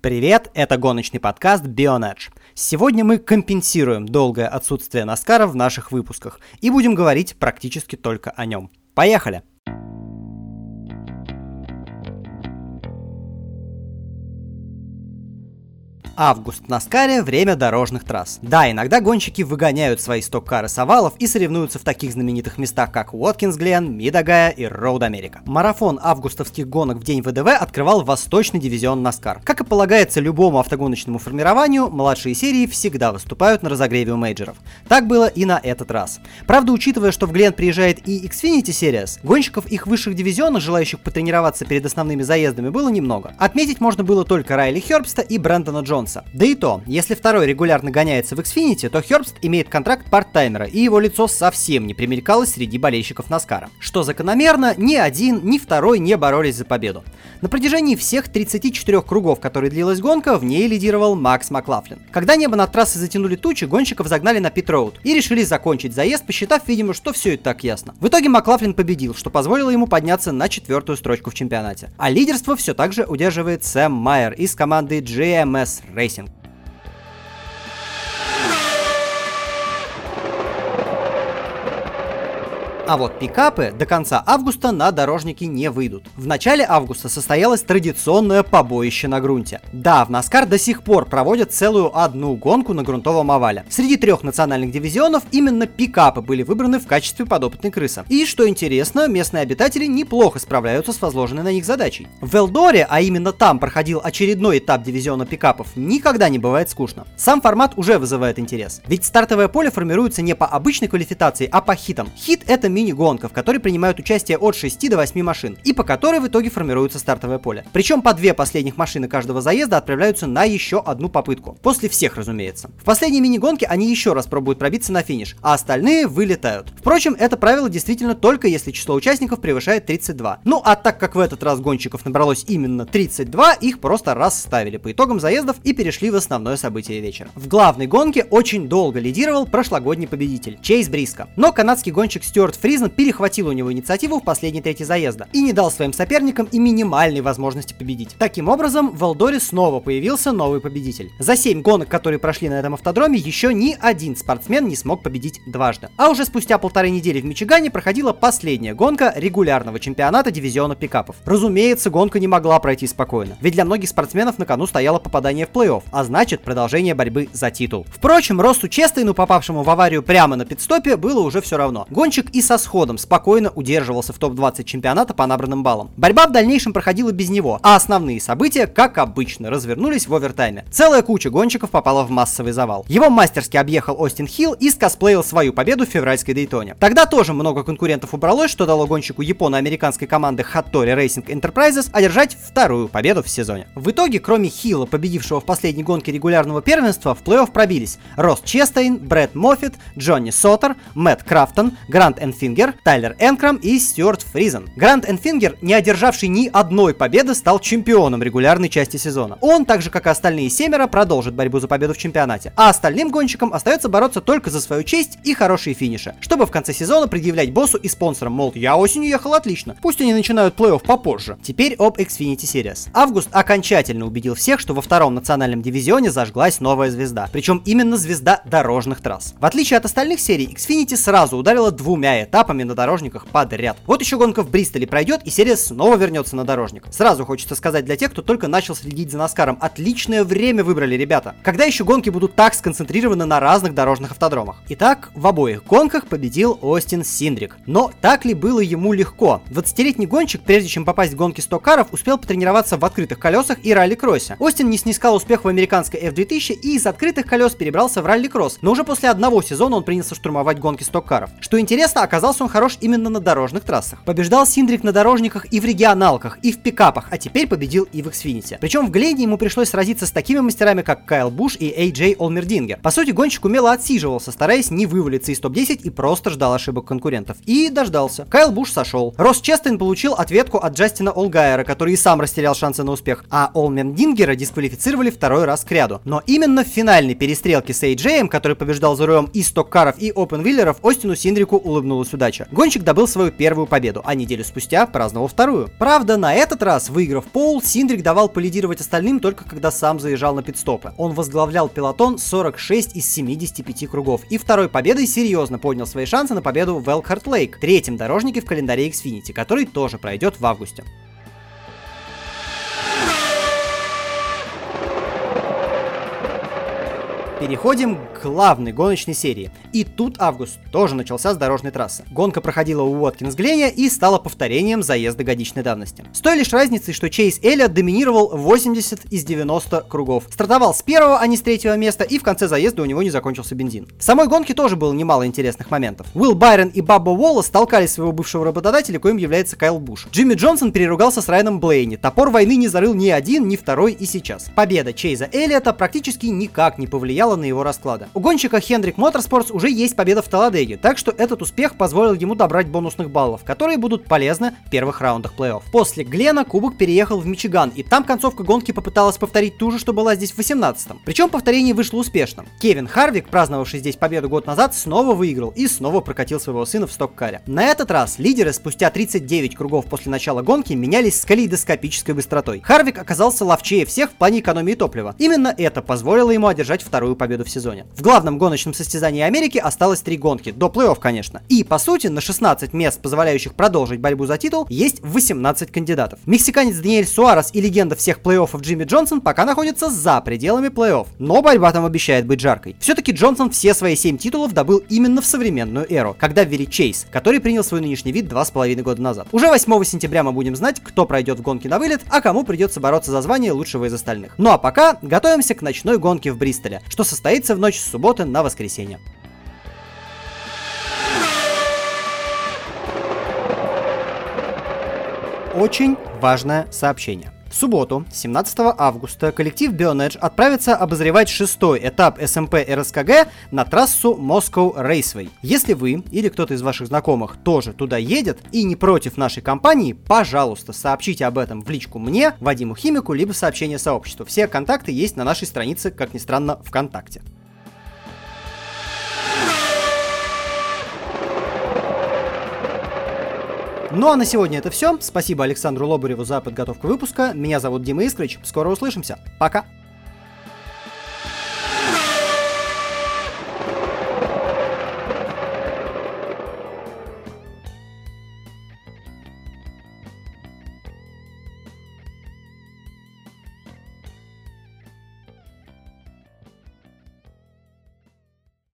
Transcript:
Привет, это гоночный подкаст Bionedge. Сегодня мы компенсируем долгое отсутствие Наскара в наших выпусках и будем говорить практически только о нем. Поехали! Август на Скаре – время дорожных трасс. Да, иногда гонщики выгоняют свои сток-кары с овалов и соревнуются в таких знаменитых местах, как Уоткинс Глен, Мидагая и Роуд Америка. Марафон августовских гонок в день ВДВ открывал Восточный дивизион Наскар. Как и полагается любому автогоночному формированию, младшие серии всегда выступают на разогреве у мейджеров. Так было и на этот раз. Правда, учитывая, что в Глен приезжает и Xfinity Series, гонщиков их высших дивизионов, желающих потренироваться перед основными заездами, было немного. Отметить можно было только Райли Хербста и Брэндона Джонса, Джонса. Да и то, если второй регулярно гоняется в Xfinity, то Хербст имеет контракт парттаймера, и его лицо совсем не примелькалось среди болельщиков Наскара. Что закономерно, ни один, ни второй не боролись за победу. На протяжении всех 34 кругов, которые длилась гонка, в ней лидировал Макс Маклафлин. Когда небо над трассой затянули тучи, гонщиков загнали на пит-роуд и решили закончить заезд, посчитав, видимо, что все и так ясно. В итоге Маклафлин победил, что позволило ему подняться на четвертую строчку в чемпионате. А лидерство все так же удерживает Сэм Майер из команды GMS Racing. А вот пикапы до конца августа на дорожники не выйдут. В начале августа состоялось традиционное побоище на грунте. Да, в Наскар до сих пор проводят целую одну гонку на грунтовом овале. Среди трех национальных дивизионов именно пикапы были выбраны в качестве подопытной крысы. И, что интересно, местные обитатели неплохо справляются с возложенной на них задачей. В Элдоре, а именно там проходил очередной этап дивизиона пикапов, никогда не бывает скучно. Сам формат уже вызывает интерес. Ведь стартовое поле формируется не по обычной квалификации, а по хитам. Хит это мини-гонка, в которой принимают участие от 6 до 8 машин, и по которой в итоге формируется стартовое поле. Причем по две последних машины каждого заезда отправляются на еще одну попытку. После всех, разумеется. В последней мини-гонке они еще раз пробуют пробиться на финиш, а остальные вылетают. Впрочем, это правило действительно только если число участников превышает 32. Ну а так как в этот раз гонщиков набралось именно 32, их просто расставили по итогам заездов и перешли в основное событие вечера. В главной гонке очень долго лидировал прошлогодний победитель Чейз Бриско. Но канадский гонщик Стюарт Фризен перехватил у него инициативу в последней трети заезда и не дал своим соперникам и минимальной возможности победить. Таким образом, в Элдоре снова появился новый победитель. За 7 гонок, которые прошли на этом автодроме, еще ни один спортсмен не смог победить дважды. А уже спустя полторы недели в Мичигане проходила последняя гонка регулярного чемпионата дивизиона пикапов. Разумеется, гонка не могла пройти спокойно, ведь для многих спортсменов на кону стояло попадание в плей-офф, а значит продолжение борьбы за титул. Впрочем, Росту Честейну, попавшему в аварию прямо на пидстопе, было уже все равно. Гонщик и со сходом спокойно удерживался в топ-20 чемпионата по набранным баллам. Борьба в дальнейшем проходила без него, а основные события, как обычно, развернулись в овертайме. Целая куча гонщиков попала в массовый завал. Его мастерски объехал Остин Хилл и скосплеил свою победу в февральской Дейтоне. Тогда тоже много конкурентов убралось, что дало гонщику японо-американской команды Hattori Racing Enterprises одержать вторую победу в сезоне. В итоге, кроме Хилла, победившего в последней гонке регулярного первенства, в плей-офф пробились Росс Честейн, Брэд Моффит, Джонни Саутер, Мэтт Крафтон, Грант Энфингер, Тайлер Энкрам и Стюарт Фризен. Грант Энфингер, не одержавший ни одной победы, стал чемпионом регулярной части сезона. Он, так же как и остальные семеро, продолжит борьбу за победу в чемпионате. А остальным гонщикам остается бороться только за свою честь и хорошие финиши, чтобы в конце сезона предъявлять боссу и спонсорам, мол, я осенью ехал отлично, пусть они начинают плей-офф попозже. Теперь об Xfinity Series. Август окончательно убедил всех, что во втором национальном дивизионе зажглась новая звезда, причем именно звезда дорожных трасс. В отличие от остальных серий, Xfinity сразу ударила двумя этапами на дорожниках подряд. Вот еще гонка в Бристоле пройдет, и серия снова вернется на дорожник. Сразу хочется сказать для тех, кто только начал следить за Наскаром, отличное время выбрали ребята. Когда еще гонки будут так сконцентрированы на разных дорожных автодромах? Итак, в обоих гонках победил Остин Синдрик. Но так ли было ему легко? 20-летний гонщик, прежде чем попасть в гонки стокаров, успел потренироваться в открытых колесах и ралли-кроссе. Остин не снискал успех в американской F2000 и из открытых колес перебрался в ралли-кросс, но уже после одного сезона он принялся штурмовать гонки стоккаров. Что интересно, оказался он хорош именно на дорожных трассах. Побеждал Синдрик на дорожниках и в регионалках, и в пикапах, а теперь победил и в Xfinity. Причем в Глене ему пришлось сразиться с такими мастерами, как Кайл Буш и AJ Олмердингер. По сути, гонщик умело отсиживался, стараясь не вывалиться из топ-10 и просто ждал ошибок конкурентов. И дождался. Кайл Буш сошел. Росс Честейн получил ответку от Джастина Олгайера, который и сам растерял шансы на успех, а Олмердингера дисквалифицировали второй раз к ряду. Но именно в финальной перестрелке с AJ, который побеждал за рулем и стоккаров, и опенвиллеров, Остину Синдрику улыбнулась получилась удача. Гонщик добыл свою первую победу, а неделю спустя праздновал вторую. Правда, на этот раз, выиграв пол, Синдрик давал полидировать остальным только когда сам заезжал на пидстопы. Он возглавлял пилотон 46 из 75 кругов и второй победой серьезно поднял свои шансы на победу в Элкхарт Лейк, третьем дорожнике в календаре Xfinity, который тоже пройдет в августе. Переходим к главной гоночной серии. И тут август тоже начался с дорожной трассы. Гонка проходила у Уоткинс Гленя и стала повторением заезда годичной давности. С той лишь разницей, что Чейз Эллиот доминировал 80 из 90 кругов. Стартовал с первого, а не с третьего места, и в конце заезда у него не закончился бензин. В самой гонке тоже было немало интересных моментов. Уилл Байрон и Бабба Уоллес толкали своего бывшего работодателя, коим является Кайл Буш. Джимми Джонсон переругался с Райаном Блейни. Топор войны не зарыл ни один, ни второй и сейчас. Победа Чейза Эллиота практически никак не повлияла на его расклады. У гонщика Хендрик Motorsports уже есть победа в Таладеге, так что этот успех позволил ему добрать бонусных баллов, которые будут полезны в первых раундах плей-офф. После Глена кубок переехал в Мичиган, и там концовка гонки попыталась повторить ту же, что была здесь в 18-м. Причем повторение вышло успешным. Кевин Харвик, праздновавший здесь победу год назад, снова выиграл и снова прокатил своего сына в сток-каре. На этот раз лидеры спустя 39 кругов после начала гонки менялись с калейдоскопической быстротой. Харвик оказался ловчее всех в плане экономии топлива. Именно это позволило ему одержать вторую победу в сезоне. В главном гоночном состязании Америки осталось три гонки, до плей-офф, конечно. И, по сути, на 16 мест, позволяющих продолжить борьбу за титул, есть 18 кандидатов. Мексиканец Даниэль Суарес и легенда всех плей-оффов Джимми Джонсон пока находятся за пределами плей-офф, но борьба там обещает быть жаркой. Все-таки Джонсон все свои 7 титулов добыл именно в современную эру, когда ввели Чейз, который принял свой нынешний вид 2,5 года назад. Уже 8 сентября мы будем знать, кто пройдет в гонке на вылет, а кому придется бороться за звание лучшего из остальных. Ну а пока готовимся к ночной гонке в Бристоле, что состоится в ночь с субботы на воскресенье. Очень важное сообщение. В субботу, 17 августа, коллектив Bionedge отправится обозревать шестой этап СМП РСКГ на трассу Moscow Raceway. Если вы или кто-то из ваших знакомых тоже туда едет и не против нашей компании, пожалуйста, сообщите об этом в личку мне, Вадиму Химику, либо сообщение сообществу. Все контакты есть на нашей странице, как ни странно, ВКонтакте. Ну а на сегодня это все. Спасибо Александру Лобареву за подготовку выпуска. Меня зовут Дима Искрич. Скоро услышимся. Пока.